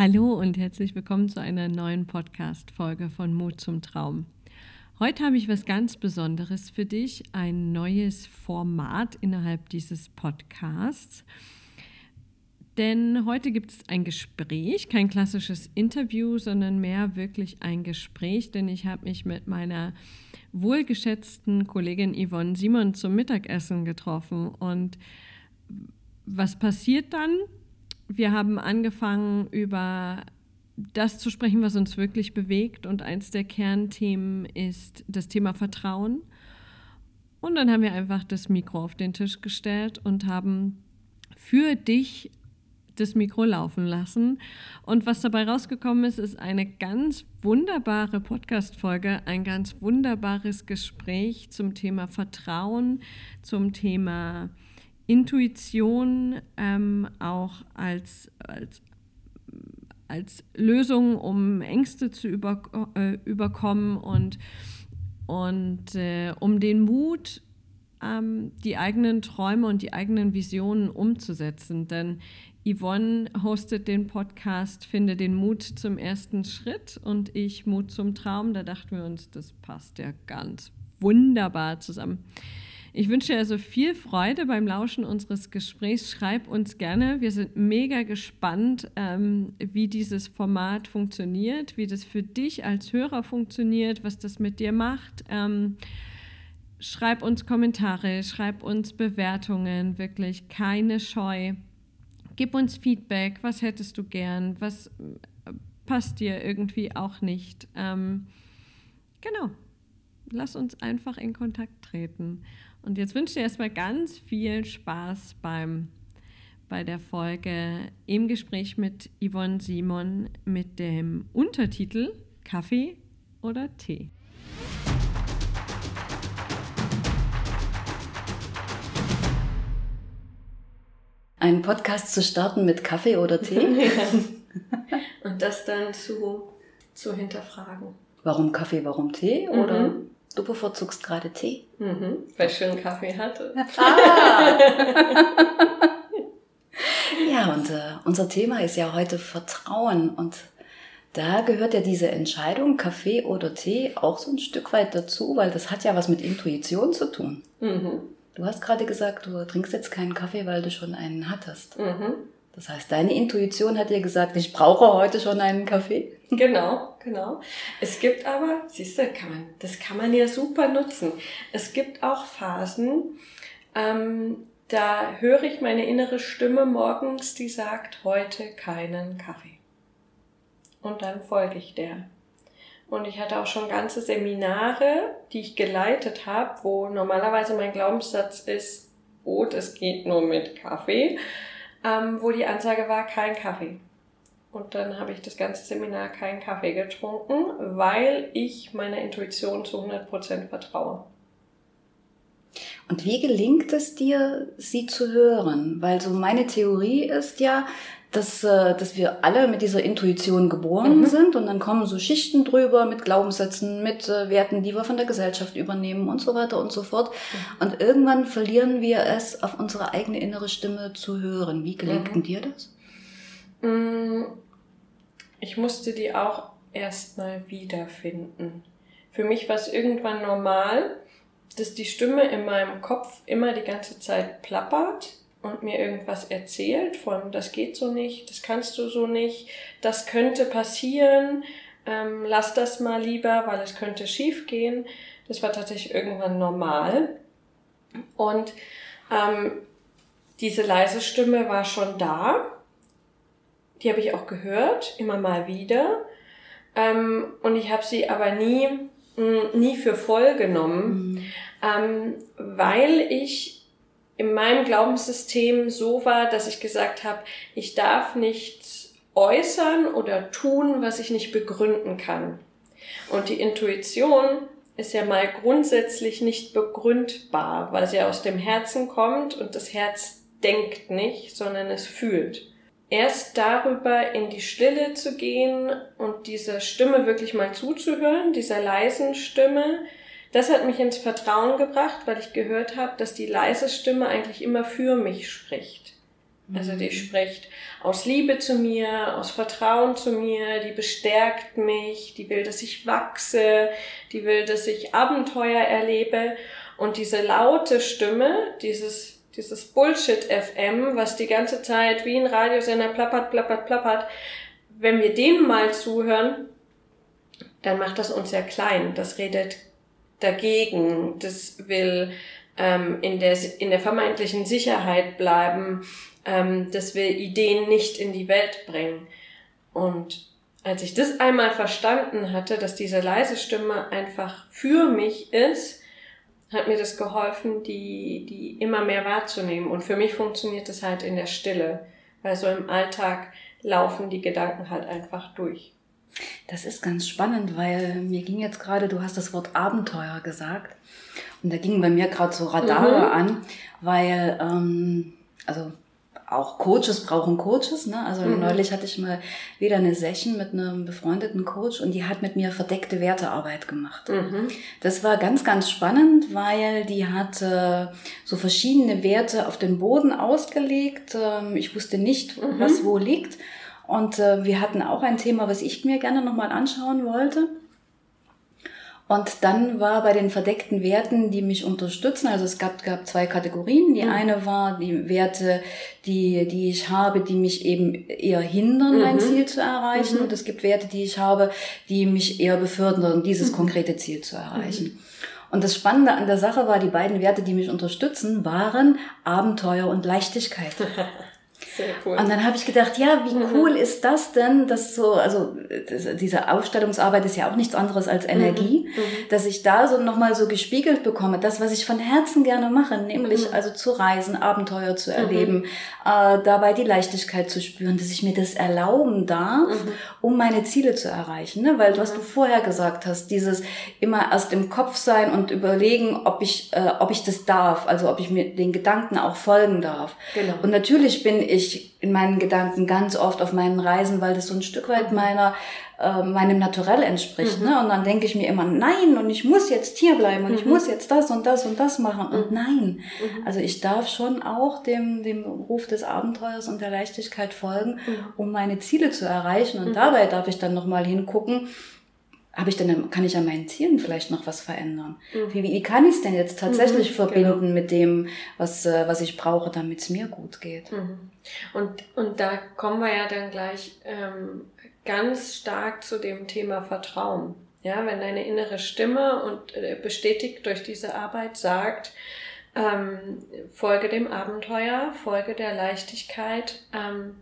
Hallo und herzlich willkommen zu einer neuen Podcast-Folge von Mut zum Traum. Heute habe ich was ganz Besonderes für dich, ein neues Format innerhalb dieses Podcasts. Denn heute gibt es ein Gespräch, kein klassisches Interview, sondern mehr wirklich ein Gespräch, denn ich habe mich mit meiner wohlgeschätzten Kollegin Yvonne Simon zum Mittagessen getroffen. Und was passiert dann? Wir haben angefangen über das zu sprechen, was uns wirklich bewegt. Und eins der Kernthemen ist das Thema Vertrauen. Und dann haben wir einfach das Mikro auf den Tisch gestellt und haben für dich das Mikro laufen lassen. Und was dabei rausgekommen ist, ist eine ganz wunderbare Podcast-Folge, ein ganz wunderbares Gespräch zum Thema Vertrauen, zum Thema Intuition ähm, auch als, als, als Lösung, um Ängste zu über, äh, überkommen und, und äh, um den Mut, ähm, die eigenen Träume und die eigenen Visionen umzusetzen. Denn Yvonne hostet den Podcast Finde den Mut zum ersten Schritt und ich Mut zum Traum. Da dachten wir uns, das passt ja ganz wunderbar zusammen. Ich wünsche dir also viel Freude beim Lauschen unseres Gesprächs. Schreib uns gerne. Wir sind mega gespannt, ähm, wie dieses Format funktioniert, wie das für dich als Hörer funktioniert, was das mit dir macht. Ähm, schreib uns Kommentare, schreib uns Bewertungen, wirklich keine Scheu. Gib uns Feedback, was hättest du gern, was äh, passt dir irgendwie auch nicht. Ähm, genau, lass uns einfach in Kontakt treten. Und jetzt wünsche ich dir erstmal ganz viel Spaß beim, bei der Folge im Gespräch mit Yvonne Simon mit dem Untertitel Kaffee oder Tee. Einen Podcast zu starten mit Kaffee oder Tee? Und das dann zu, zu hinterfragen. Warum Kaffee, warum Tee? Oder mhm. Du bevorzugst gerade Tee. Mhm, weil ich schönen Kaffee hatte. Ah. ja, und äh, unser Thema ist ja heute Vertrauen. Und da gehört ja diese Entscheidung, Kaffee oder Tee, auch so ein Stück weit dazu, weil das hat ja was mit Intuition zu tun. Mhm. Du hast gerade gesagt, du trinkst jetzt keinen Kaffee, weil du schon einen hattest. Mhm. Das heißt, deine Intuition hat dir gesagt, ich brauche heute schon einen Kaffee. Genau, genau. Es gibt aber, siehst du, kann man, das kann man ja super nutzen. Es gibt auch Phasen, ähm, da höre ich meine innere Stimme morgens, die sagt, heute keinen Kaffee. Und dann folge ich der. Und ich hatte auch schon ganze Seminare, die ich geleitet habe, wo normalerweise mein Glaubenssatz ist, oh, das geht nur mit Kaffee ähm, wo die Ansage war, kein Kaffee. Und dann habe ich das ganze Seminar keinen Kaffee getrunken, weil ich meiner Intuition zu 100% vertraue. Und wie gelingt es dir, sie zu hören? Weil so meine Theorie ist ja, dass, äh, dass wir alle mit dieser Intuition geboren mhm. sind und dann kommen so Schichten drüber mit Glaubenssätzen, mit äh, Werten, die wir von der Gesellschaft übernehmen und so weiter und so fort. Mhm. Und irgendwann verlieren wir es, auf unsere eigene innere Stimme zu hören. Wie gelingt mhm. dir das? Mm, ich musste die auch erstmal wiederfinden. Für mich war es irgendwann normal, dass die Stimme in meinem Kopf immer die ganze Zeit plappert und mir irgendwas erzählt von, das geht so nicht, das kannst du so nicht, das könnte passieren, ähm, lass das mal lieber, weil es könnte schief gehen. Das war tatsächlich irgendwann normal. Und ähm, diese leise Stimme war schon da. Die habe ich auch gehört, immer mal wieder. Ähm, und ich habe sie aber nie, mh, nie für voll genommen, mhm. ähm, weil ich in meinem Glaubenssystem so war, dass ich gesagt habe, ich darf nichts äußern oder tun, was ich nicht begründen kann. Und die Intuition ist ja mal grundsätzlich nicht begründbar, weil sie aus dem Herzen kommt und das Herz denkt nicht, sondern es fühlt. Erst darüber in die Stille zu gehen und dieser Stimme wirklich mal zuzuhören, dieser leisen Stimme, das hat mich ins Vertrauen gebracht, weil ich gehört habe, dass die leise Stimme eigentlich immer für mich spricht. Also die mhm. spricht aus Liebe zu mir, aus Vertrauen zu mir, die bestärkt mich, die will, dass ich wachse, die will, dass ich Abenteuer erlebe. Und diese laute Stimme, dieses, dieses Bullshit FM, was die ganze Zeit wie ein Radiosender plappert, plappert, plappert, wenn wir denen mal zuhören, dann macht das uns ja klein. Das redet dagegen. Das will ähm, in, der, in der vermeintlichen Sicherheit bleiben ähm, dass wir Ideen nicht in die Welt bringen. Und als ich das einmal verstanden hatte, dass diese leise Stimme einfach für mich ist, hat mir das geholfen, die, die immer mehr wahrzunehmen. Und für mich funktioniert das halt in der Stille, weil so im Alltag laufen die Gedanken halt einfach durch. Das ist ganz spannend, weil mir ging jetzt gerade, du hast das Wort Abenteuer gesagt. Und da gingen bei mir gerade so Radare mhm. an, weil, ähm, also auch Coaches brauchen Coaches. Ne? Also mhm. neulich hatte ich mal wieder eine Session mit einem befreundeten Coach und die hat mit mir verdeckte Wertearbeit gemacht. Mhm. Das war ganz, ganz spannend, weil die hat äh, so verschiedene Werte auf den Boden ausgelegt. Ähm, ich wusste nicht, mhm. was wo liegt. Und äh, wir hatten auch ein Thema, was ich mir gerne nochmal anschauen wollte. Und dann war bei den verdeckten Werten, die mich unterstützen, also es gab, gab zwei Kategorien. Die mhm. eine war die Werte, die, die ich habe, die mich eben eher hindern, mhm. mein Ziel zu erreichen. Mhm. Und es gibt Werte, die ich habe, die mich eher befördern, dieses mhm. konkrete Ziel zu erreichen. Mhm. Und das Spannende an der Sache war, die beiden Werte, die mich unterstützen, waren Abenteuer und Leichtigkeit. Sehr cool. Und dann habe ich gedacht, ja, wie mhm. cool ist das denn, dass so, also das, diese Aufstellungsarbeit ist ja auch nichts anderes als Energie, mhm. mhm. dass ich da so nochmal so gespiegelt bekomme, das, was ich von Herzen gerne mache, nämlich mhm. also zu reisen, Abenteuer zu erleben, mhm. äh, dabei die Leichtigkeit zu spüren, dass ich mir das erlauben darf, mhm. um meine Ziele zu erreichen. Ne? Weil was du vorher gesagt hast, dieses immer erst im Kopf sein und überlegen, ob ich, äh, ob ich das darf, also ob ich mir den Gedanken auch folgen darf. Genau. Und natürlich bin ich ich in meinen Gedanken ganz oft auf meinen Reisen, weil das so ein Stück weit mhm. meiner äh, meinem Naturell entspricht. Mhm. Ne? Und dann denke ich mir immer, nein, und ich muss jetzt hier bleiben und mhm. ich muss jetzt das und das und das machen. Und mhm. nein, mhm. also ich darf schon auch dem, dem Ruf des Abenteuers und der Leichtigkeit folgen, mhm. um meine Ziele zu erreichen. Und dabei darf ich dann nochmal hingucken, habe ich denn, kann ich an meinen Zielen vielleicht noch was verändern? Mhm. Wie, wie kann ich es denn jetzt tatsächlich mhm, verbinden genau. mit dem, was, äh, was ich brauche, damit es mir gut geht? Mhm. Und, und da kommen wir ja dann gleich ähm, ganz stark zu dem Thema Vertrauen. Ja, wenn deine innere Stimme und äh, bestätigt durch diese Arbeit sagt, ähm, folge dem Abenteuer, folge der Leichtigkeit, ähm,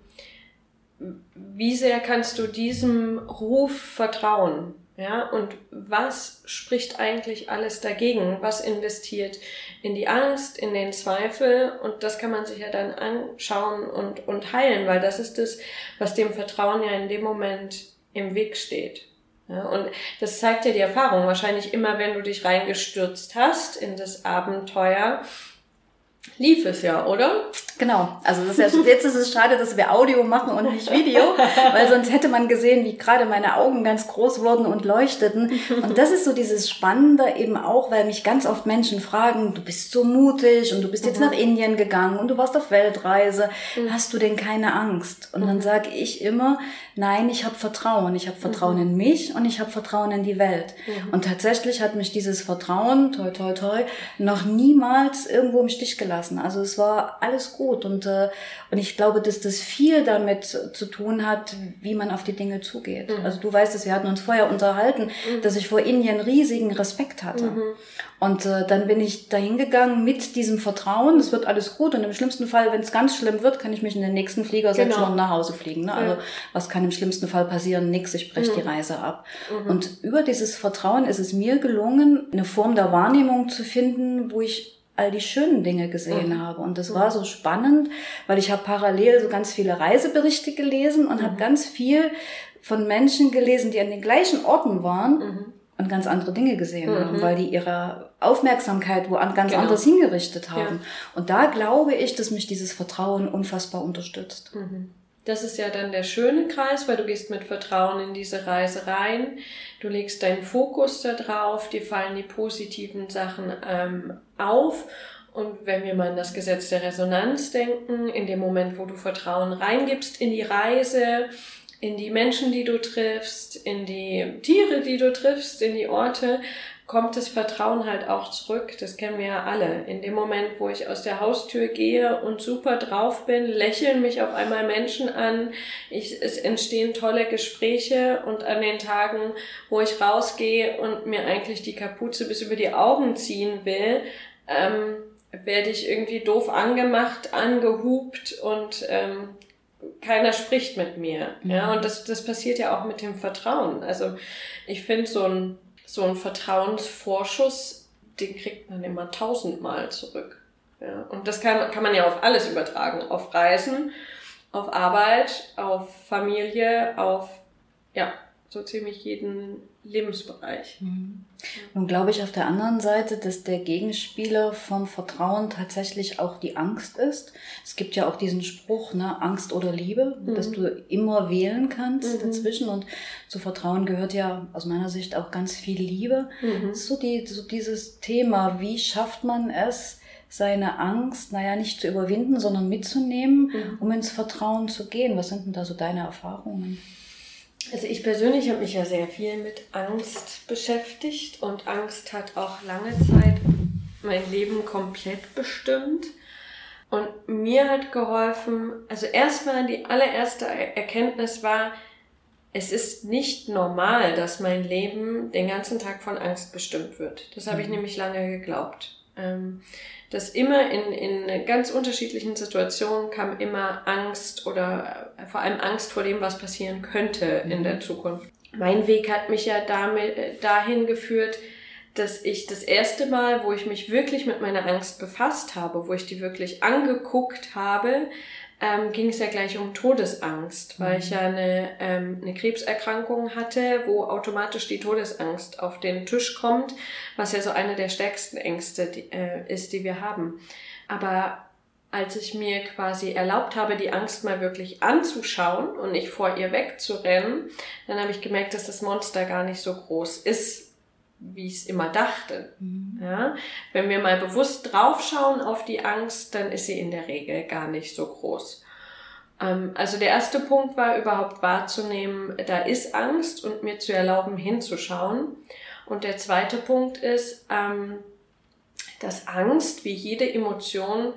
wie sehr kannst du diesem Ruf vertrauen? Ja, und was spricht eigentlich alles dagegen? Was investiert in die Angst, in den Zweifel? Und das kann man sich ja dann anschauen und, und heilen, weil das ist das, was dem Vertrauen ja in dem Moment im Weg steht. Ja, und das zeigt ja die Erfahrung. Wahrscheinlich immer, wenn du dich reingestürzt hast in das Abenteuer, lief es ja, oder? Genau. Also das ist ja, jetzt ist es schade, dass wir Audio machen und nicht Video, weil sonst hätte man gesehen, wie gerade meine Augen ganz groß wurden und leuchteten. Und das ist so dieses Spannende eben auch, weil mich ganz oft Menschen fragen, du bist so mutig und du bist jetzt mhm. nach Indien gegangen und du warst auf Weltreise. Mhm. Hast du denn keine Angst? Und dann mhm. sage ich immer, nein, ich habe Vertrauen. Ich habe Vertrauen mhm. in mich und ich habe Vertrauen in die Welt. Mhm. Und tatsächlich hat mich dieses Vertrauen, toi, toi, toi, noch niemals irgendwo im Stich gelassen lassen. Also es war alles gut und, äh, und ich glaube, dass das viel damit zu tun hat, wie man auf die Dinge zugeht. Mhm. Also du weißt es, wir hatten uns vorher unterhalten, mhm. dass ich vor Indien riesigen Respekt hatte. Mhm. Und äh, dann bin ich dahin gegangen mit diesem Vertrauen, es wird alles gut und im schlimmsten Fall, wenn es ganz schlimm wird, kann ich mich in den nächsten Flieger setzen genau. und nach Hause fliegen. Ne? Also was kann im schlimmsten Fall passieren? Nix, ich breche die mhm. Reise ab. Mhm. Und über dieses Vertrauen ist es mir gelungen, eine Form der Wahrnehmung zu finden, wo ich all die schönen Dinge gesehen mhm. habe. Und das war so spannend, weil ich habe parallel so ganz viele Reiseberichte gelesen und mhm. habe ganz viel von Menschen gelesen, die an den gleichen Orten waren mhm. und ganz andere Dinge gesehen mhm. haben, weil die ihre Aufmerksamkeit wo ganz genau. anders hingerichtet haben. Ja. Und da glaube ich, dass mich dieses Vertrauen unfassbar unterstützt. Das ist ja dann der schöne Kreis, weil du gehst mit Vertrauen in diese Reise rein. Du legst deinen Fokus da drauf, dir fallen die positiven Sachen ähm, auf Und wenn wir mal an das Gesetz der Resonanz denken, in dem Moment, wo du Vertrauen reingibst in die Reise, in die Menschen, die du triffst, in die Tiere, die du triffst, in die Orte, kommt das Vertrauen halt auch zurück. Das kennen wir ja alle. In dem Moment, wo ich aus der Haustür gehe und super drauf bin, lächeln mich auf einmal Menschen an. Ich, es entstehen tolle Gespräche und an den Tagen, wo ich rausgehe und mir eigentlich die Kapuze bis über die Augen ziehen will, ähm, werde ich irgendwie doof angemacht, angehupt und ähm, keiner spricht mit mir. Ja, mhm. und das, das passiert ja auch mit dem Vertrauen. Also ich finde so ein so ein Vertrauensvorschuss, den kriegt man immer tausendmal zurück. Ja, und das kann, kann man ja auf alles übertragen. Auf Reisen, auf Arbeit, auf Familie, auf, ja, so ziemlich jeden Lebensbereich. Mhm. Nun glaube ich auf der anderen Seite, dass der Gegenspieler vom Vertrauen tatsächlich auch die Angst ist. Es gibt ja auch diesen Spruch, ne, Angst oder Liebe, mhm. dass du immer wählen kannst mhm. dazwischen. Und zu Vertrauen gehört ja aus meiner Sicht auch ganz viel Liebe. Mhm. So, die, so dieses Thema, wie schafft man es, seine Angst, naja, nicht zu überwinden, sondern mitzunehmen, mhm. um ins Vertrauen zu gehen. Was sind denn da so deine Erfahrungen? Also ich persönlich habe mich ja sehr viel mit Angst beschäftigt und Angst hat auch lange Zeit mein Leben komplett bestimmt. Und mir hat geholfen, also erstmal die allererste Erkenntnis war, es ist nicht normal, dass mein Leben den ganzen Tag von Angst bestimmt wird. Das habe ich mhm. nämlich lange geglaubt. Ähm, dass immer in, in ganz unterschiedlichen Situationen kam immer Angst oder äh, vor allem Angst vor dem, was passieren könnte in der mhm. Zukunft. Mein Weg hat mich ja damit, äh, dahin geführt, dass ich das erste Mal, wo ich mich wirklich mit meiner Angst befasst habe, wo ich die wirklich angeguckt habe, ähm, ging es ja gleich um Todesangst, weil ich ja mhm. eine, ähm, eine Krebserkrankung hatte, wo automatisch die Todesangst auf den Tisch kommt, was ja so eine der stärksten Ängste die, äh, ist, die wir haben. Aber als ich mir quasi erlaubt habe, die Angst mal wirklich anzuschauen und nicht vor ihr wegzurennen, dann habe ich gemerkt, dass das Monster gar nicht so groß ist, wie ich es immer dachte. Mhm. Ja? Wenn wir mal bewusst draufschauen auf die Angst, dann ist sie in der Regel gar nicht so groß. Ähm, also der erste Punkt war überhaupt wahrzunehmen, da ist Angst und mir zu erlauben, hinzuschauen. Und der zweite Punkt ist, ähm, dass Angst, wie jede Emotion,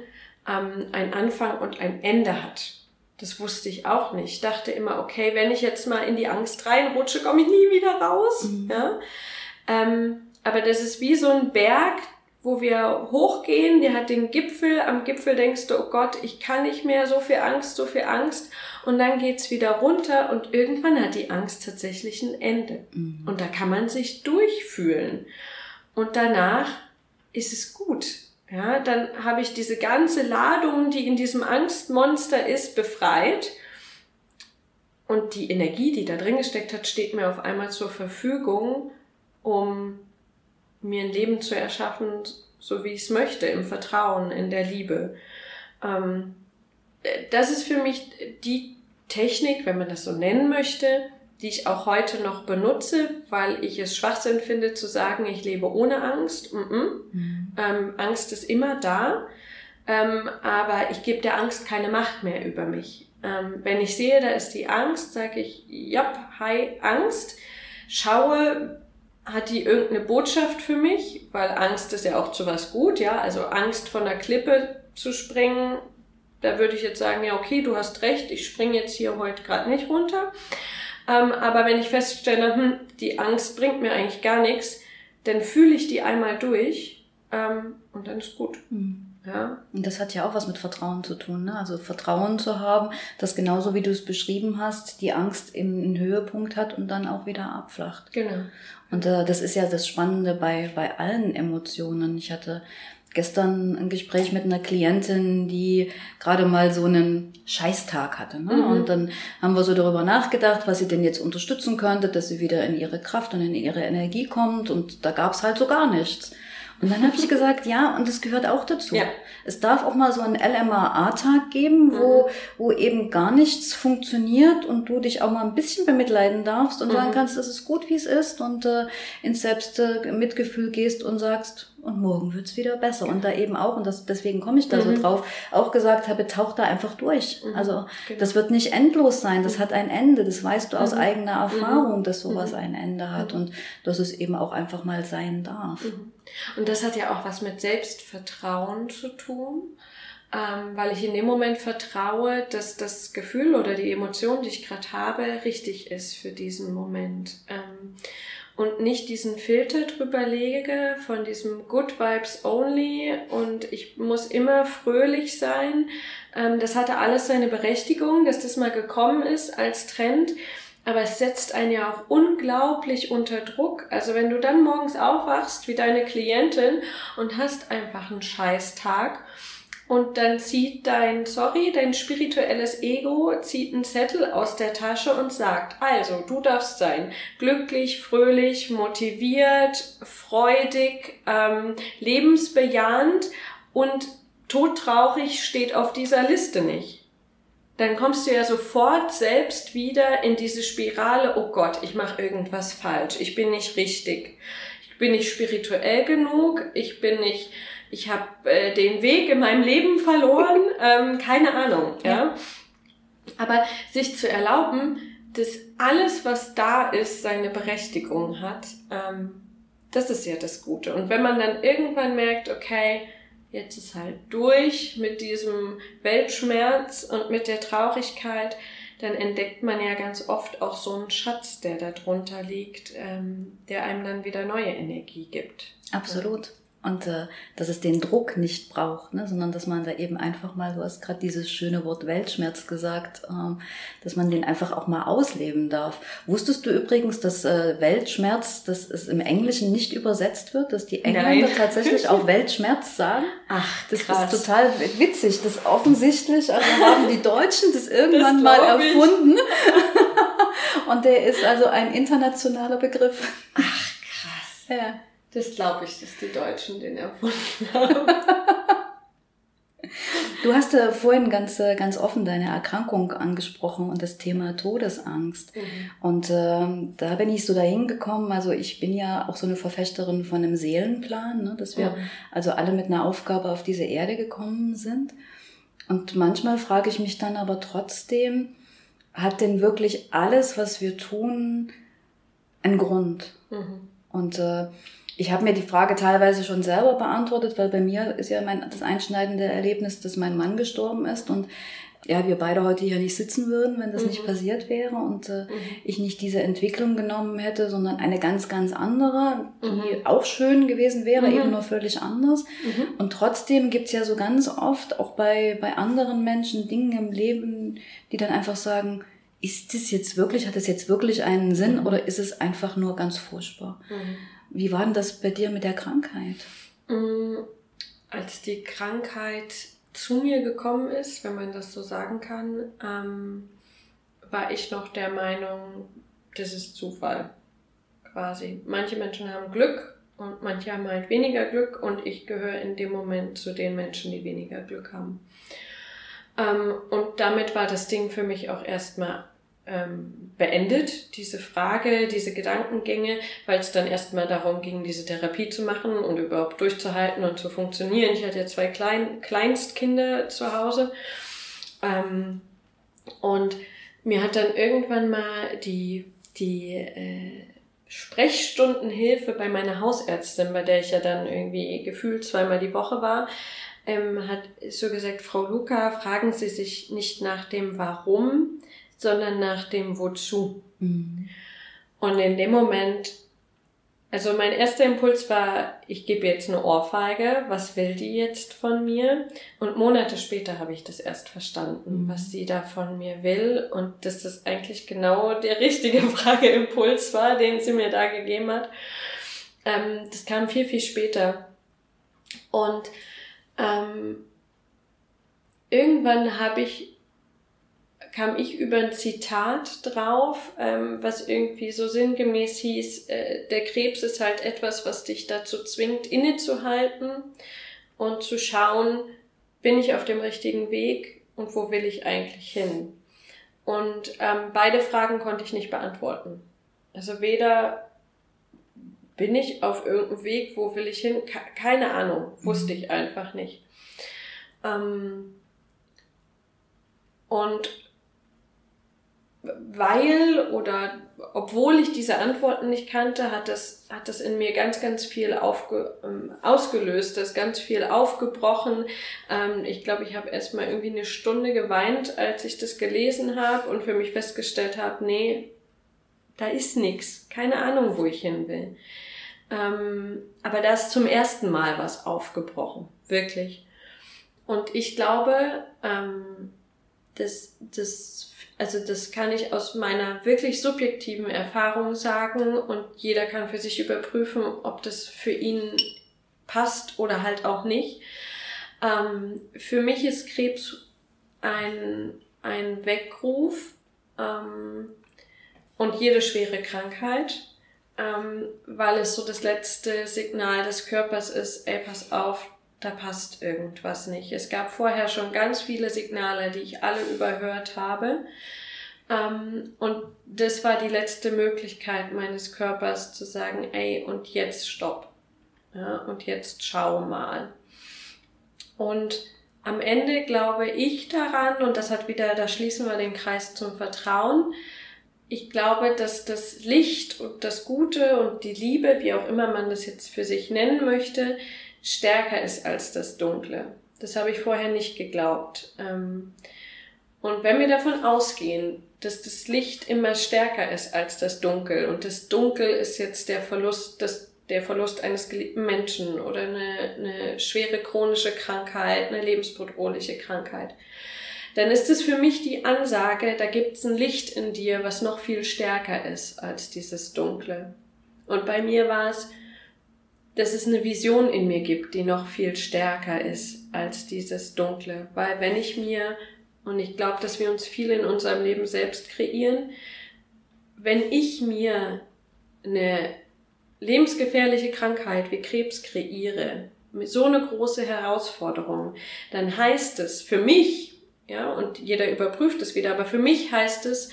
ähm, ein Anfang und ein Ende hat. Das wusste ich auch nicht. Ich dachte immer, okay, wenn ich jetzt mal in die Angst reinrutsche, komme ich nie wieder raus. Mhm. Ja? Ähm, aber das ist wie so ein Berg, wo wir hochgehen, der hat den Gipfel, am Gipfel denkst du, oh Gott, ich kann nicht mehr, so viel Angst, so viel Angst. Und dann geht's wieder runter und irgendwann hat die Angst tatsächlich ein Ende. Mhm. Und da kann man sich durchfühlen. Und danach ist es gut. Ja, dann habe ich diese ganze Ladung, die in diesem Angstmonster ist, befreit. Und die Energie, die da drin gesteckt hat, steht mir auf einmal zur Verfügung, um mir ein Leben zu erschaffen, so wie ich es möchte, im Vertrauen, in der Liebe. Ähm, das ist für mich die Technik, wenn man das so nennen möchte, die ich auch heute noch benutze, weil ich es Schwachsinn finde zu sagen, ich lebe ohne Angst. Mm -mm. Mhm. Ähm, Angst ist immer da, ähm, aber ich gebe der Angst keine Macht mehr über mich. Ähm, wenn ich sehe, da ist die Angst, sage ich, ja, hi, Angst. Schaue, hat die irgendeine Botschaft für mich? Weil Angst ist ja auch zu was gut, ja. Also Angst von der Klippe zu springen, da würde ich jetzt sagen, ja, okay, du hast recht, ich springe jetzt hier heute gerade nicht runter. Ähm, aber wenn ich feststelle, hm, die Angst bringt mir eigentlich gar nichts, dann fühle ich die einmal durch ähm, und dann ist gut. Mhm. Ja. Und das hat ja auch was mit Vertrauen zu tun. Ne? Also Vertrauen zu haben, dass genauso wie du es beschrieben hast, die Angst eben einen Höhepunkt hat und dann auch wieder abflacht. Genau. Und äh, das ist ja das Spannende bei, bei allen Emotionen. Ich hatte gestern ein Gespräch mit einer Klientin, die gerade mal so einen Scheißtag hatte. Ne? Mhm. Und dann haben wir so darüber nachgedacht, was sie denn jetzt unterstützen könnte, dass sie wieder in ihre Kraft und in ihre Energie kommt. Und da gab's halt so gar nichts. Und dann habe ich gesagt, ja, und das gehört auch dazu. Ja. Es darf auch mal so einen LMAA-Tag geben, wo, mhm. wo eben gar nichts funktioniert und du dich auch mal ein bisschen bemitleiden darfst und mhm. sagen kannst, es ist gut, wie es ist und äh, ins Selbstmitgefühl äh, gehst und sagst, und morgen wird's wieder besser. Und da eben auch, und das, deswegen komme ich da mhm. so drauf, auch gesagt habe, tauch da einfach durch. Mhm. Also genau. das wird nicht endlos sein, das mhm. hat ein Ende. Das weißt du aus mhm. eigener mhm. Erfahrung, dass sowas ein Ende hat und dass es eben auch einfach mal sein darf. Und das hat ja auch was mit Selbstvertrauen zu tun ähm, weil ich in dem Moment vertraue, dass das Gefühl oder die Emotion, die ich gerade habe, richtig ist für diesen Moment. Ähm, und nicht diesen Filter drüber lege von diesem Good Vibes Only und ich muss immer fröhlich sein. Ähm, das hatte alles seine Berechtigung, dass das mal gekommen ist als Trend. Aber es setzt einen ja auch unglaublich unter Druck. Also wenn du dann morgens aufwachst wie deine Klientin und hast einfach einen Scheißtag und dann zieht dein, sorry, dein spirituelles Ego, zieht einen Zettel aus der Tasche und sagt, also, du darfst sein glücklich, fröhlich, motiviert, freudig, ähm, lebensbejahend und todtraurig steht auf dieser Liste nicht. Dann kommst du ja sofort selbst wieder in diese Spirale, oh Gott, ich mache irgendwas falsch, ich bin nicht richtig, ich bin nicht spirituell genug, ich bin nicht ich habe äh, den Weg in meinem Leben verloren, ähm, keine Ahnung. Ja? ja. Aber sich zu erlauben, dass alles, was da ist, seine Berechtigung hat, ähm, das ist ja das Gute. Und wenn man dann irgendwann merkt, okay, jetzt ist halt durch mit diesem Weltschmerz und mit der Traurigkeit, dann entdeckt man ja ganz oft auch so einen Schatz, der da drunter liegt, ähm, der einem dann wieder neue Energie gibt. Absolut. Und äh, dass es den Druck nicht braucht, ne, sondern dass man da eben einfach mal, du hast gerade dieses schöne Wort Weltschmerz gesagt, ähm, dass man den einfach auch mal ausleben darf. Wusstest du übrigens, dass äh, Weltschmerz, dass es im Englischen nicht übersetzt wird, dass die Engländer Nein. tatsächlich auch Weltschmerz sagen? Ach, das krass. ist total witzig. Das offensichtlich, also haben die Deutschen das irgendwann das mal erfunden. Und der ist also ein internationaler Begriff. Ach, krass. Ja. Das glaube ich, dass die Deutschen den erfunden haben. Du hast ja vorhin ganz, äh, ganz offen deine Erkrankung angesprochen und das Thema Todesangst. Mhm. Und äh, da bin ich so dahin gekommen. Also ich bin ja auch so eine Verfechterin von einem Seelenplan, ne, dass wir mhm. also alle mit einer Aufgabe auf diese Erde gekommen sind. Und manchmal frage ich mich dann aber trotzdem, hat denn wirklich alles, was wir tun, einen Grund? Mhm. Und äh, ich habe mir die Frage teilweise schon selber beantwortet, weil bei mir ist ja mein, das einschneidende Erlebnis, dass mein Mann gestorben ist und ja, wir beide heute hier nicht sitzen würden, wenn das mhm. nicht passiert wäre und äh, mhm. ich nicht diese Entwicklung genommen hätte, sondern eine ganz, ganz andere, die mhm. auch schön gewesen wäre, mhm. eben nur völlig anders. Mhm. Und trotzdem gibt's ja so ganz oft auch bei, bei anderen Menschen Dinge im Leben, die dann einfach sagen, ist das jetzt wirklich, hat das jetzt wirklich einen Sinn mhm. oder ist es einfach nur ganz furchtbar? Wie war denn das bei dir mit der Krankheit? Mm, als die Krankheit zu mir gekommen ist, wenn man das so sagen kann, ähm, war ich noch der Meinung, das ist Zufall. Quasi. Manche Menschen haben Glück und manche haben halt weniger Glück und ich gehöre in dem Moment zu den Menschen, die weniger Glück haben. Ähm, und damit war das Ding für mich auch erstmal ähm, beendet, diese Frage, diese Gedankengänge, weil es dann erstmal darum ging, diese Therapie zu machen und überhaupt durchzuhalten und zu funktionieren. Ich hatte ja zwei Klein Kleinstkinder zu Hause. Ähm, und mir hat dann irgendwann mal die, die äh, Sprechstundenhilfe bei meiner Hausärztin, bei der ich ja dann irgendwie gefühlt zweimal die Woche war, ähm, hat so gesagt, Frau Luca, fragen Sie sich nicht nach dem Warum, sondern nach dem Wozu. Mhm. Und in dem Moment, also mein erster Impuls war, ich gebe jetzt eine Ohrfeige, was will die jetzt von mir? Und Monate später habe ich das erst verstanden, mhm. was sie da von mir will und dass das eigentlich genau der richtige Frageimpuls war, den sie mir da gegeben hat. Ähm, das kam viel, viel später. Und ähm, irgendwann habe ich kam ich über ein Zitat drauf, ähm, was irgendwie so sinngemäß hieß, äh, der Krebs ist halt etwas, was dich dazu zwingt, innezuhalten und zu schauen, bin ich auf dem richtigen Weg und wo will ich eigentlich hin? Und ähm, beide Fragen konnte ich nicht beantworten. Also weder bin ich auf irgendeinem Weg, wo will ich hin? Keine Ahnung, wusste ich einfach nicht. Ähm, und weil oder obwohl ich diese Antworten nicht kannte, hat das, hat das in mir ganz, ganz viel aufge, ähm, ausgelöst, das ganz viel aufgebrochen. Ähm, ich glaube, ich habe erst mal irgendwie eine Stunde geweint, als ich das gelesen habe und für mich festgestellt habe, nee, da ist nichts, keine Ahnung, wo ich hin will. Ähm, aber da ist zum ersten Mal was aufgebrochen, wirklich. Und ich glaube, ähm, das, das, also das kann ich aus meiner wirklich subjektiven Erfahrung sagen und jeder kann für sich überprüfen, ob das für ihn passt oder halt auch nicht. Ähm, für mich ist Krebs ein, ein Weckruf ähm, und jede schwere Krankheit ähm, weil es so das letzte Signal des Körpers ist, ey, pass auf, da passt irgendwas nicht. Es gab vorher schon ganz viele Signale, die ich alle überhört habe. Ähm, und das war die letzte Möglichkeit meines Körpers zu sagen, ey, und jetzt stopp. Ja, und jetzt schau mal. Und am Ende glaube ich daran, und das hat wieder, da schließen wir den Kreis zum Vertrauen, ich glaube, dass das Licht und das Gute und die Liebe, wie auch immer man das jetzt für sich nennen möchte, stärker ist als das Dunkle. Das habe ich vorher nicht geglaubt. Ähm, und wenn wir davon ausgehen, dass das Licht immer stärker ist als das Dunkel und das Dunkel ist jetzt der Verlust, das, der Verlust eines geliebten Menschen oder eine, eine schwere chronische Krankheit, eine lebensbedrohliche Krankheit, dann ist es für mich die Ansage, da gibt es ein Licht in dir, was noch viel stärker ist als dieses Dunkle. Und bei mir war es, dass es eine Vision in mir gibt, die noch viel stärker ist als dieses Dunkle. Weil wenn ich mir, und ich glaube, dass wir uns viel in unserem Leben selbst kreieren, wenn ich mir eine lebensgefährliche Krankheit wie Krebs kreiere, so eine große Herausforderung, dann heißt es für mich, ja, und jeder überprüft es wieder. Aber für mich heißt es,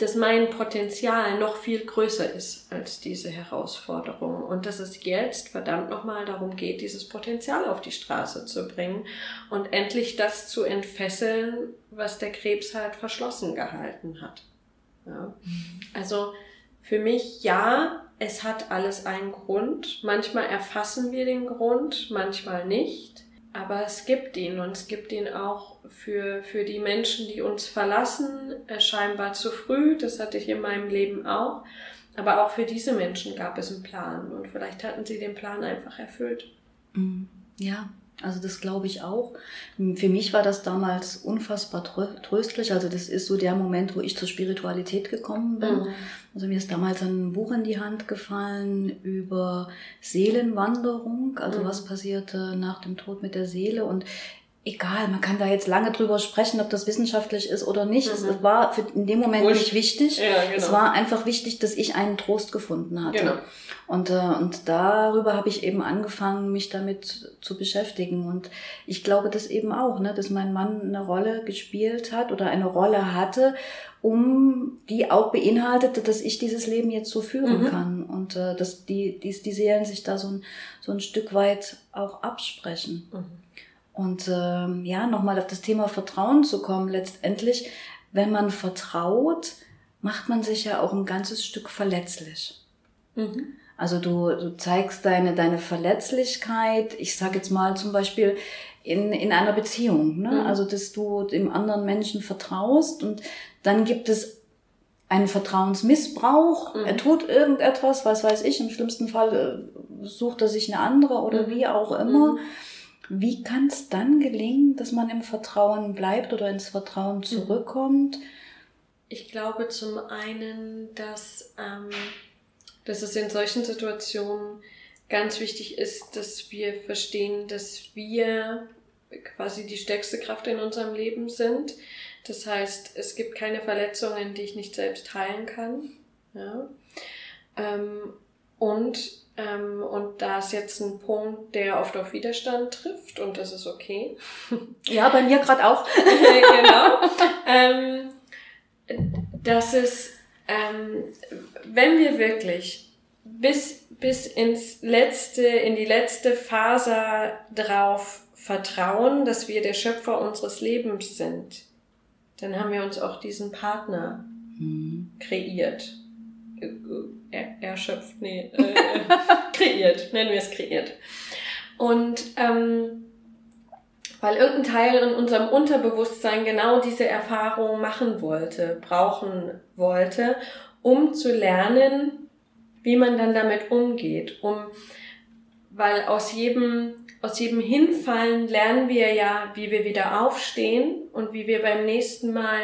dass mein Potenzial noch viel größer ist als diese Herausforderung und dass es jetzt verdammt nochmal darum geht, dieses Potenzial auf die Straße zu bringen und endlich das zu entfesseln, was der Krebs halt verschlossen gehalten hat. Ja. Also für mich ja, es hat alles einen Grund. Manchmal erfassen wir den Grund, manchmal nicht. Aber es gibt ihn und es gibt ihn auch für, für die Menschen, die uns verlassen, äh, scheinbar zu früh. Das hatte ich in meinem Leben auch. Aber auch für diese Menschen gab es einen Plan und vielleicht hatten sie den Plan einfach erfüllt. Mhm. Ja, also das glaube ich auch. Für mich war das damals unfassbar tröstlich. Also das ist so der Moment, wo ich zur Spiritualität gekommen bin. Mhm. Also mir ist damals ein Buch in die Hand gefallen über Seelenwanderung. Also mhm. was passierte nach dem Tod mit der Seele. Und egal, man kann da jetzt lange drüber sprechen, ob das wissenschaftlich ist oder nicht. Mhm. Es war für in dem Moment Wurscht. nicht wichtig. Ja, genau. Es war einfach wichtig, dass ich einen Trost gefunden hatte. Genau. Und, äh, und darüber habe ich eben angefangen, mich damit zu beschäftigen. Und ich glaube das eben auch, ne, dass mein Mann eine Rolle gespielt hat oder eine Rolle hatte, um die auch beinhaltete, dass ich dieses Leben jetzt so führen mhm. kann. Und äh, dass die, die, die Seelen sich da so ein, so ein Stück weit auch absprechen. Mhm. Und ähm, ja, nochmal auf das Thema Vertrauen zu kommen. Letztendlich, wenn man vertraut, macht man sich ja auch ein ganzes Stück verletzlich. Mhm. Also du, du zeigst deine, deine Verletzlichkeit, ich sage jetzt mal zum Beispiel in, in einer Beziehung. Ne? Mhm. Also dass du dem anderen Menschen vertraust und dann gibt es einen Vertrauensmissbrauch. Mhm. Er tut irgendetwas, was weiß ich, im schlimmsten Fall äh, sucht er sich eine andere oder mhm. wie auch immer. Wie kann es dann gelingen, dass man im Vertrauen bleibt oder ins Vertrauen mhm. zurückkommt? Ich glaube zum einen, dass, ähm, dass es in solchen Situationen ganz wichtig ist, dass wir verstehen, dass wir quasi die stärkste Kraft in unserem Leben sind. Das heißt, es gibt keine Verletzungen, die ich nicht selbst heilen kann. Ja? Ähm, und ähm, und da ist jetzt ein Punkt, der oft auf Widerstand trifft und das ist okay. Ja, bei mir gerade auch. genau. Ähm, das ist, ähm, wenn wir wirklich bis, bis ins letzte, in die letzte Faser drauf vertrauen, dass wir der Schöpfer unseres Lebens sind, dann haben wir uns auch diesen Partner mhm. kreiert. Er, erschöpft, nee, äh, kreiert, nennen wir es kreiert. Und ähm, weil irgendein Teil in unserem Unterbewusstsein genau diese Erfahrung machen wollte, brauchen wollte, um zu lernen, wie man dann damit umgeht, um, weil aus jedem, aus jedem Hinfallen lernen wir ja, wie wir wieder aufstehen und wie wir beim nächsten Mal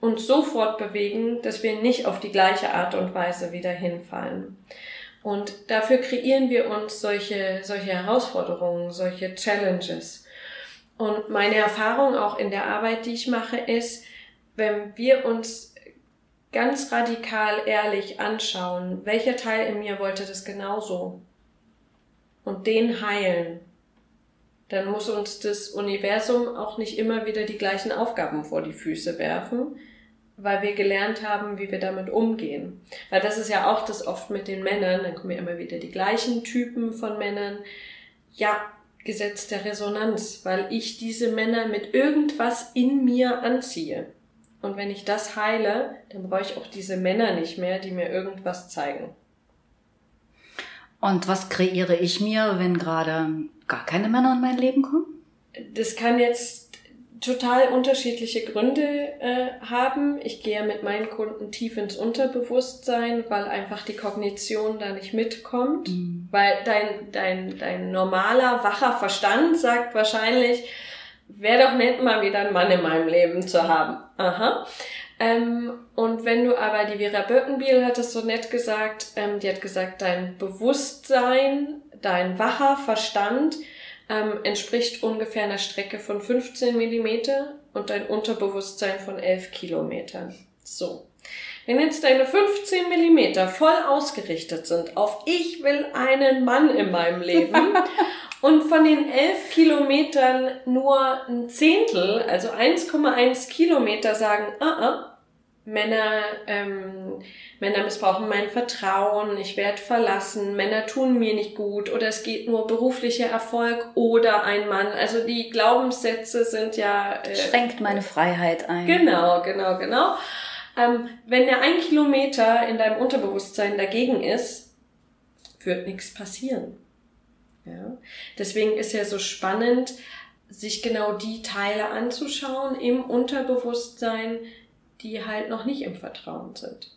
uns so fortbewegen, dass wir nicht auf die gleiche Art und Weise wieder hinfallen. Und dafür kreieren wir uns solche, solche Herausforderungen, solche Challenges. Und meine Erfahrung auch in der Arbeit, die ich mache, ist, wenn wir uns ganz radikal ehrlich anschauen, welcher Teil in mir wollte das genauso und den heilen, dann muss uns das Universum auch nicht immer wieder die gleichen Aufgaben vor die Füße werfen, weil wir gelernt haben, wie wir damit umgehen. Weil das ist ja auch das oft mit den Männern, dann kommen ja immer wieder die gleichen Typen von Männern. Ja, Gesetz der Resonanz, weil ich diese Männer mit irgendwas in mir anziehe. Und wenn ich das heile, dann brauche ich auch diese Männer nicht mehr, die mir irgendwas zeigen. Und was kreiere ich mir, wenn gerade gar keine Männer in mein Leben kommen? Das kann jetzt total unterschiedliche Gründe äh, haben. Ich gehe mit meinen Kunden tief ins Unterbewusstsein, weil einfach die Kognition da nicht mitkommt. Mhm. Weil dein, dein, dein normaler, wacher Verstand sagt wahrscheinlich, wäre doch nett, mal wieder einen Mann in meinem Leben zu haben. Aha. Ähm, und wenn du aber, die Vera Birkenbiel hat es so nett gesagt, ähm, die hat gesagt, dein Bewusstsein, dein wacher Verstand ähm, entspricht ungefähr einer Strecke von 15 Millimeter und dein Unterbewusstsein von 11 Kilometern. So. Wenn jetzt deine 15 Millimeter voll ausgerichtet sind auf ich will einen Mann in meinem Leben und von den 11 Kilometern nur ein Zehntel, also 1,1 Kilometer sagen, ah, ah, Männer, ähm, Männer missbrauchen mein Vertrauen, ich werde verlassen, Männer tun mir nicht gut oder es geht nur beruflicher Erfolg oder ein Mann. Also die Glaubenssätze sind ja... Äh, Schränkt meine Freiheit ein. Genau, genau, genau. Ähm, wenn der ein Kilometer in deinem Unterbewusstsein dagegen ist, wird nichts passieren. Ja? Deswegen ist ja so spannend, sich genau die Teile anzuschauen im Unterbewusstsein, die halt noch nicht im Vertrauen sind.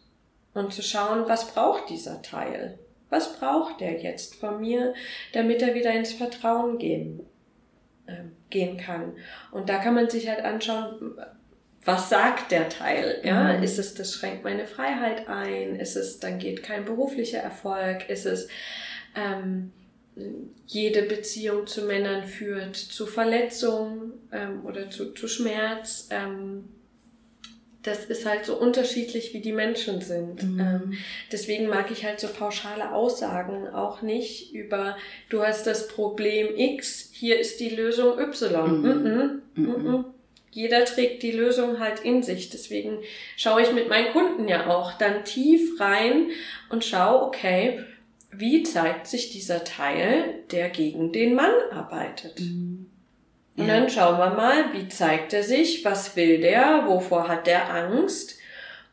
Und zu schauen, was braucht dieser Teil? Was braucht der jetzt von mir, damit er wieder ins Vertrauen gehen, äh, gehen kann? Und da kann man sich halt anschauen, was sagt der Teil? Ja, mhm. ist es, das schränkt meine Freiheit ein? Ist es, dann geht kein beruflicher Erfolg? Ist es, ähm, jede Beziehung zu Männern führt zu Verletzungen ähm, oder zu, zu Schmerz? Ähm, das ist halt so unterschiedlich, wie die Menschen sind. Mhm. Ähm, deswegen mag ich halt so pauschale Aussagen auch nicht über, du hast das Problem X, hier ist die Lösung Y. Mhm. Mhm. mhm. mhm. Jeder trägt die Lösung halt in sich. Deswegen schaue ich mit meinen Kunden ja auch dann tief rein und schaue, okay, wie zeigt sich dieser Teil, der gegen den Mann arbeitet? Mhm. Und dann schauen wir mal, wie zeigt er sich, was will der, wovor hat der Angst.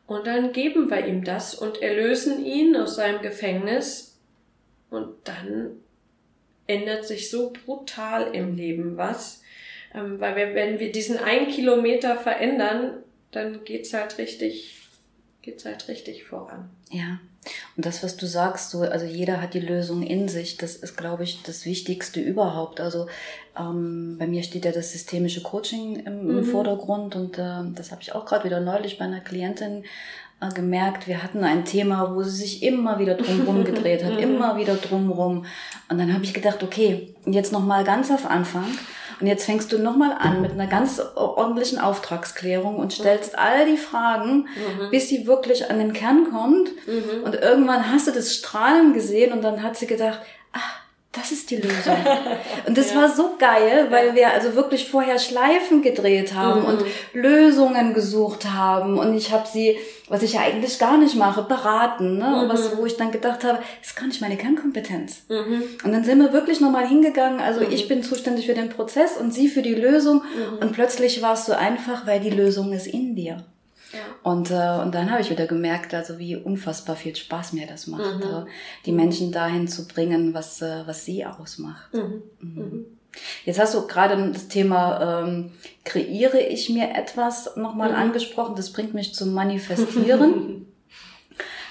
Und dann geben wir ihm das und erlösen ihn aus seinem Gefängnis. Und dann ändert sich so brutal im Leben was. Ähm, weil wir, wenn wir diesen einen Kilometer verändern, dann geht's halt richtig, geht's halt richtig voran. Ja. Und das, was du sagst, so, also jeder hat die Lösung in sich, das ist, glaube ich, das Wichtigste überhaupt. Also ähm, bei mir steht ja das systemische Coaching im, im mhm. Vordergrund und äh, das habe ich auch gerade wieder neulich bei einer Klientin äh, gemerkt. Wir hatten ein Thema, wo sie sich immer wieder drumherum gedreht hat, mhm. immer wieder drumherum. Und dann habe ich gedacht, okay, jetzt noch mal ganz auf Anfang. Und jetzt fängst du nochmal an mit einer ganz ordentlichen Auftragsklärung und stellst all die Fragen, mhm. bis sie wirklich an den Kern kommt. Mhm. Und irgendwann hast du das Strahlen gesehen und dann hat sie gedacht, ach, das ist die Lösung. Und das ja. war so geil, weil wir also wirklich vorher Schleifen gedreht haben mhm. und Lösungen gesucht haben. Und ich habe sie, was ich ja eigentlich gar nicht mache, beraten. Ne? Mhm. Und was, wo ich dann gedacht habe, das ist gar nicht meine Kernkompetenz. Mhm. Und dann sind wir wirklich nochmal hingegangen. Also ich mhm. bin zuständig für den Prozess und sie für die Lösung. Mhm. Und plötzlich war es so einfach, weil die Lösung ist in dir. Ja. Und, äh, und dann habe ich wieder gemerkt, also wie unfassbar viel Spaß mir das macht, mhm. äh, die Menschen dahin zu bringen, was, äh, was sie ausmacht. Mhm. Mhm. mhm. Jetzt hast du gerade das Thema ähm, kreiere ich mir etwas nochmal mhm. angesprochen. Das bringt mich zum Manifestieren.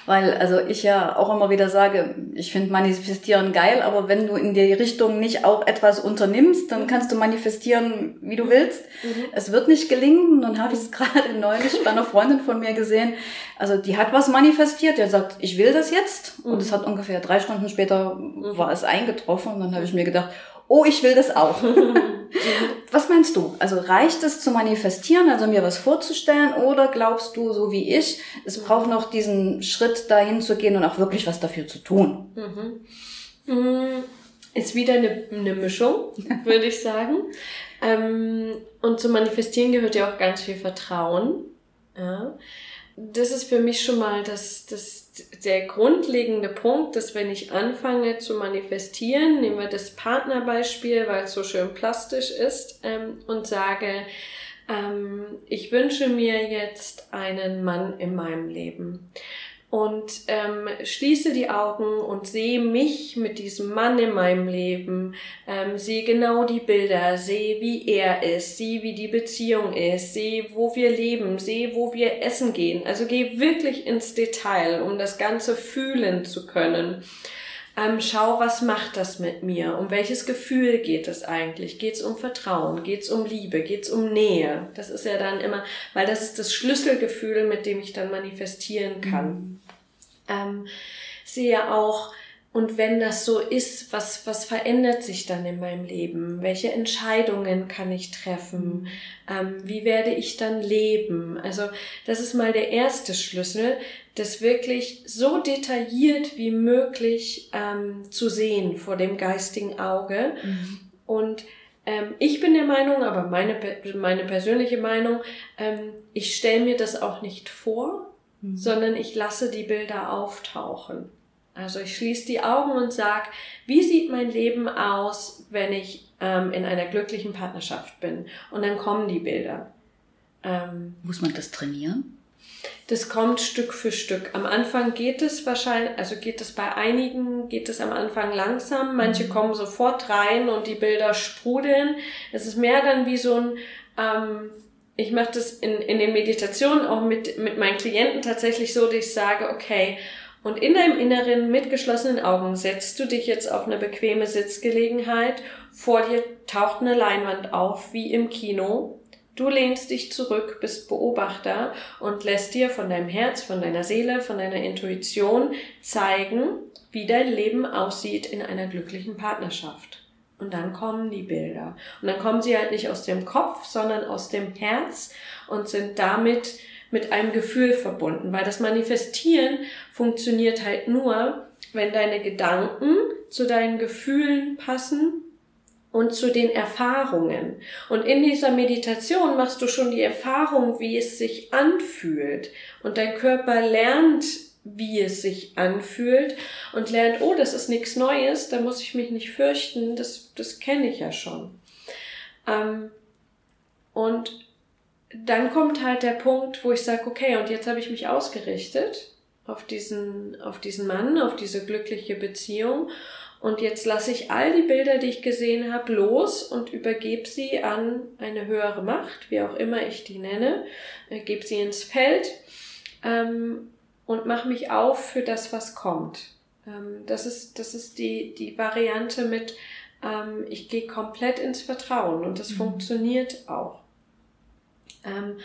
Weil, also ich ja auch immer wieder sage, ich finde Manifestieren geil, aber wenn du in die Richtung nicht auch etwas unternimmst, dann kannst du manifestieren, wie du willst. Mhm. Es wird nicht gelingen. Nun habe ich es gerade neulich bei einer Freundin von mir gesehen. Also die hat was manifestiert, der sagt, ich will das jetzt. Mhm. Und es hat ungefähr drei Stunden später war es eingetroffen. Und dann habe ich mir gedacht, oh, ich will das auch. was meinst du? Also reicht es zu manifestieren, also mir was vorzustellen, oder glaubst du, so wie ich, es braucht noch diesen Schritt dahin zu gehen und auch wirklich was dafür zu tun? Mhm. Mm, ist wieder eine, eine Mischung, würde ich sagen. Ähm, und zu manifestieren gehört ja auch ganz viel Vertrauen. Ja das ist für mich schon mal das, das, der grundlegende Punkt, dass wenn ich anfange zu manifestieren, nehmen wir das Partnerbeispiel, weil es so schön plastisch ist, ähm, und sage, ähm, ich wünsche mir jetzt einen Mann in meinem Leben und ähm, schließe die Augen und sehe mich mit diesem Mann in meinem Leben, ähm, sehe genau die Bilder, sehe wie er ist, sehe wie die Beziehung ist, sehe wo wir leben, sehe wo wir essen gehen. Also gehe wirklich ins Detail, um das Ganze fühlen zu können. Ähm, schau, was macht das mit mir? Um welches Gefühl geht es eigentlich? Geht es um Vertrauen? Geht es um Liebe? Geht es um Nähe? Das ist ja dann immer, weil das ist das Schlüsselgefühl, mit dem ich dann manifestieren kann. Mhm ähm, sehe auch, und wenn das so ist, was, was verändert sich dann in meinem Leben? Welche Entscheidungen kann ich treffen? Ähm, wie werde ich dann leben? Also das ist mal der erste Schlüssel, das wirklich so detailliert wie möglich ähm, zu sehen vor dem geistigen Auge. Mhm. Und ähm, ich bin der Meinung, aber meine, meine persönliche Meinung, ähm, ich stelle mir das auch nicht vor, Mhm. sondern ich lasse die Bilder auftauchen. Also ich schließe die Augen und sage, wie sieht mein Leben aus, wenn ich ähm, in einer glücklichen Partnerschaft bin? Und dann kommen die Bilder. Ähm, Muss man das trainieren? Das kommt Stück für Stück. Am Anfang geht es wahrscheinlich, also geht es bei einigen, geht es am Anfang langsam. Manche mhm. kommen sofort rein und die Bilder sprudeln. Es ist mehr dann wie so ein, ähm, ich mache das in, in den Meditationen auch mit, mit meinen Klienten tatsächlich so, dass ich sage, okay, und in deinem Inneren mit geschlossenen Augen setzt du dich jetzt auf eine bequeme Sitzgelegenheit. Vor dir taucht eine Leinwand auf, wie im Kino. Du lehnst dich zurück, bist Beobachter und lässt dir von deinem Herz, von deiner Seele, von deiner Intuition zeigen, wie dein Leben aussieht in einer glücklichen Partnerschaft. Und dann kommen die Bilder. Und dann kommen sie halt nicht aus dem Kopf, sondern aus dem Herz und sind damit mit einem Gefühl verbunden. Weil das Manifestieren funktioniert halt nur, wenn deine Gedanken zu deinen Gefühlen passen und zu den Erfahrungen. Und in dieser Meditation machst du schon die Erfahrung, wie es sich anfühlt. Und dein Körper lernt wie es sich anfühlt und lernt, oh, das ist nichts Neues, da muss ich mich nicht fürchten, das, das kenne ich ja schon. Ähm, und dann kommt halt der Punkt, wo ich sage, okay, und jetzt habe ich mich ausgerichtet auf diesen, auf diesen Mann, auf diese glückliche Beziehung. Und jetzt lasse ich all die Bilder, die ich gesehen habe, los und übergebe sie an eine höhere Macht, wie auch immer ich die nenne, äh, gebe sie ins Feld ähm, und mache mich auf für das, was kommt. Ähm, das ist, das ist die, die Variante mit, ähm, ich gehe komplett ins Vertrauen und das mhm. funktioniert auch. Ähm,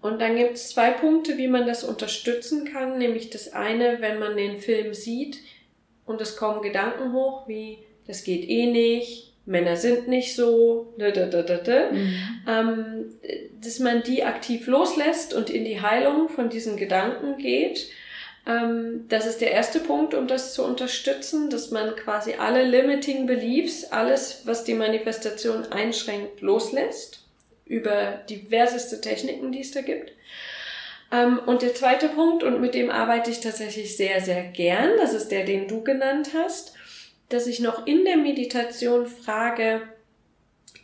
und dann gibt es zwei Punkte, wie man das unterstützen kann. Nämlich das eine, wenn man den Film sieht und es kommen Gedanken hoch, wie das geht eh nicht, Männer sind nicht so, da, da, da, da, da. Mhm. Ähm, dass man die aktiv loslässt und in die Heilung von diesen Gedanken geht Ähm, das ist der erste Punkt, um das zu unterstützen, dass man quasi alle limiting beliefs, alles, was die Manifestation einschränkt, loslässt über diverseste Techniken, die es da gibt. Ähm, und der zweite Punkt, und mit dem arbeite ich tatsächlich sehr, sehr gern, das ist der, den du genannt hast, dass ich noch in der Meditation frage,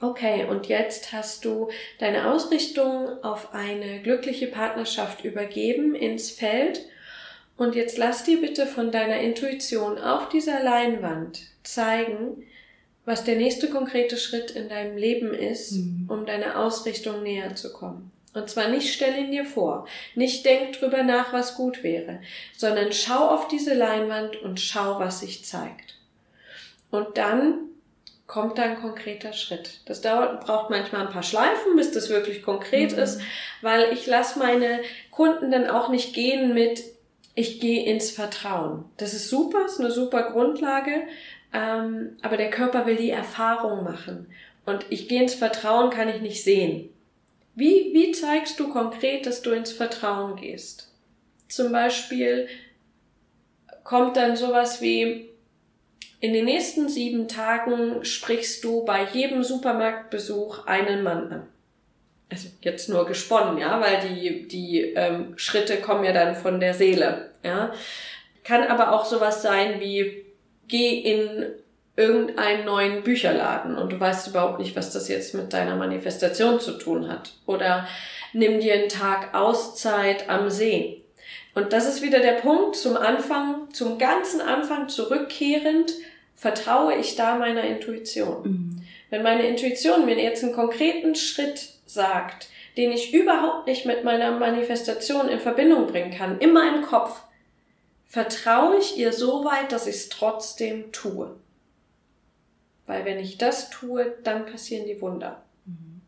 okay, und jetzt hast du deine Ausrichtung auf eine glückliche Partnerschaft übergeben ins Feld und jetzt lass dir bitte von deiner Intuition auf dieser Leinwand zeigen, was der nächste konkrete Schritt in deinem Leben ist, mhm. um deiner Ausrichtung näher zu kommen. Und zwar nicht stell ihn dir vor, nicht denk drüber nach, was gut wäre, sondern schau auf diese Leinwand und schau, was sich zeigt. Und dann kommt da ein konkreter Schritt. Das dauert, braucht manchmal ein paar Schleifen, bis das wirklich konkret mhm. ist, weil ich lasse meine Kunden dann auch nicht gehen mit, ich gehe ins Vertrauen. Das ist super, ist eine super Grundlage, ähm, aber der Körper will die Erfahrung machen. Und ich gehe ins Vertrauen kann ich nicht sehen. Wie, wie zeigst du konkret, dass du ins Vertrauen gehst? Zum Beispiel kommt dann sowas wie, in den nächsten sieben Tagen sprichst du bei jedem Supermarktbesuch einen Mann an also jetzt nur gesponnen, ja, weil die, die ähm, Schritte kommen ja dann von der Seele, ja. Kann aber auch sowas sein wie, geh in irgendeinen neuen Bücherladen und du weißt überhaupt nicht, was das jetzt mit deiner Manifestation zu tun hat. Oder nimm dir einen Tag Auszeit am See. Und das ist wieder der Punkt zum Anfang, zum ganzen Anfang zurückkehrend, vertraue ich da meiner Intuition. Mhm. Wenn meine Intuition mir jetzt einen konkreten Schritt sagt, den ich überhaupt nicht mit meiner Manifestation in Verbindung bringen kann, in meinem Kopf, vertraue ich ihr so weit, dass ich es trotzdem tue. Weil wenn ich das tue, dann passieren die Wunder. Mhm.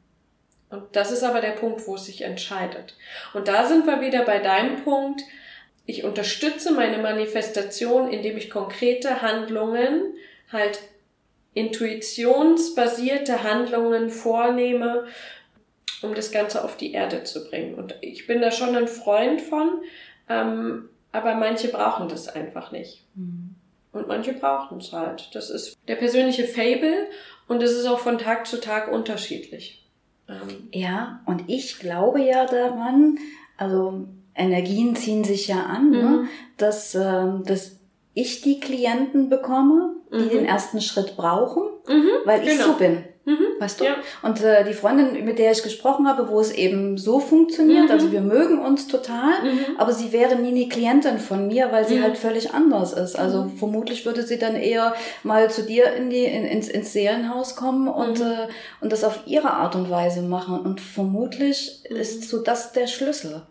Und das ist aber der Punkt, wo es sich entscheidet. Und da sind wir wieder bei deinem Punkt. Ich unterstütze meine Manifestation, indem ich konkrete Handlungen, halt intuitionsbasierte Handlungen vornehme, um das Ganze auf die Erde zu bringen. Und ich bin da schon ein Freund von, ähm, aber manche brauchen das einfach nicht. Mhm. Und manche brauchen es halt. Das ist der persönliche Fable und es ist auch von Tag zu Tag unterschiedlich. Ähm. Ja, und ich glaube ja daran, also Energien ziehen sich ja an, ne, mhm. ne, dass, äh, dass ich die Klienten bekomme, die mhm. den ersten Schritt brauchen, mhm, weil ich genau. so bin. Mhm, weißt du? Ja. Und äh, die Freundin, mit der ich gesprochen habe, wo es eben so funktioniert, mhm. also wir mögen uns total, mhm. aber sie wäre nie eine Klientin von mir, weil sie mhm. halt völlig anders ist. Also mhm. vermutlich würde sie dann eher mal zu dir in die, in, ins, ins Seelenhaus kommen und, mhm. äh, und das auf ihre Art und Weise machen. Und vermutlich ist so das der Schlüssel.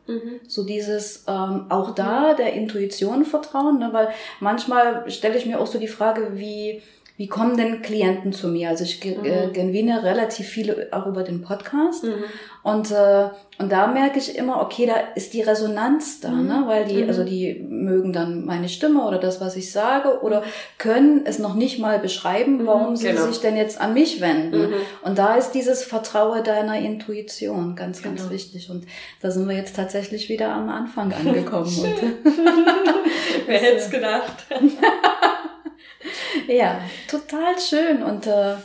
So dieses ähm, auch da der Intuition vertrauen, ne? weil manchmal stelle ich mir auch so die Frage, wie wie kommen denn Klienten zu mir? Also ich mhm. gewinne relativ viele auch über den Podcast. Mhm. Und, äh, und da merke ich immer, okay, da ist die Resonanz da, mhm. ne? weil die, mhm. also die mögen dann meine Stimme oder das, was ich sage, oder können es noch nicht mal beschreiben, mhm. warum sie genau. sich denn jetzt an mich wenden. Mhm. Und da ist dieses Vertraue deiner Intuition ganz, ganz genau. wichtig. Und da sind wir jetzt tatsächlich wieder am Anfang angekommen. Wer hätte es gedacht? Ja, total schön und äh,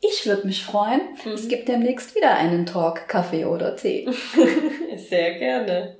ich würde mich freuen. Mhm. Es gibt demnächst wieder einen Talk, Kaffee oder Tee. Sehr gerne.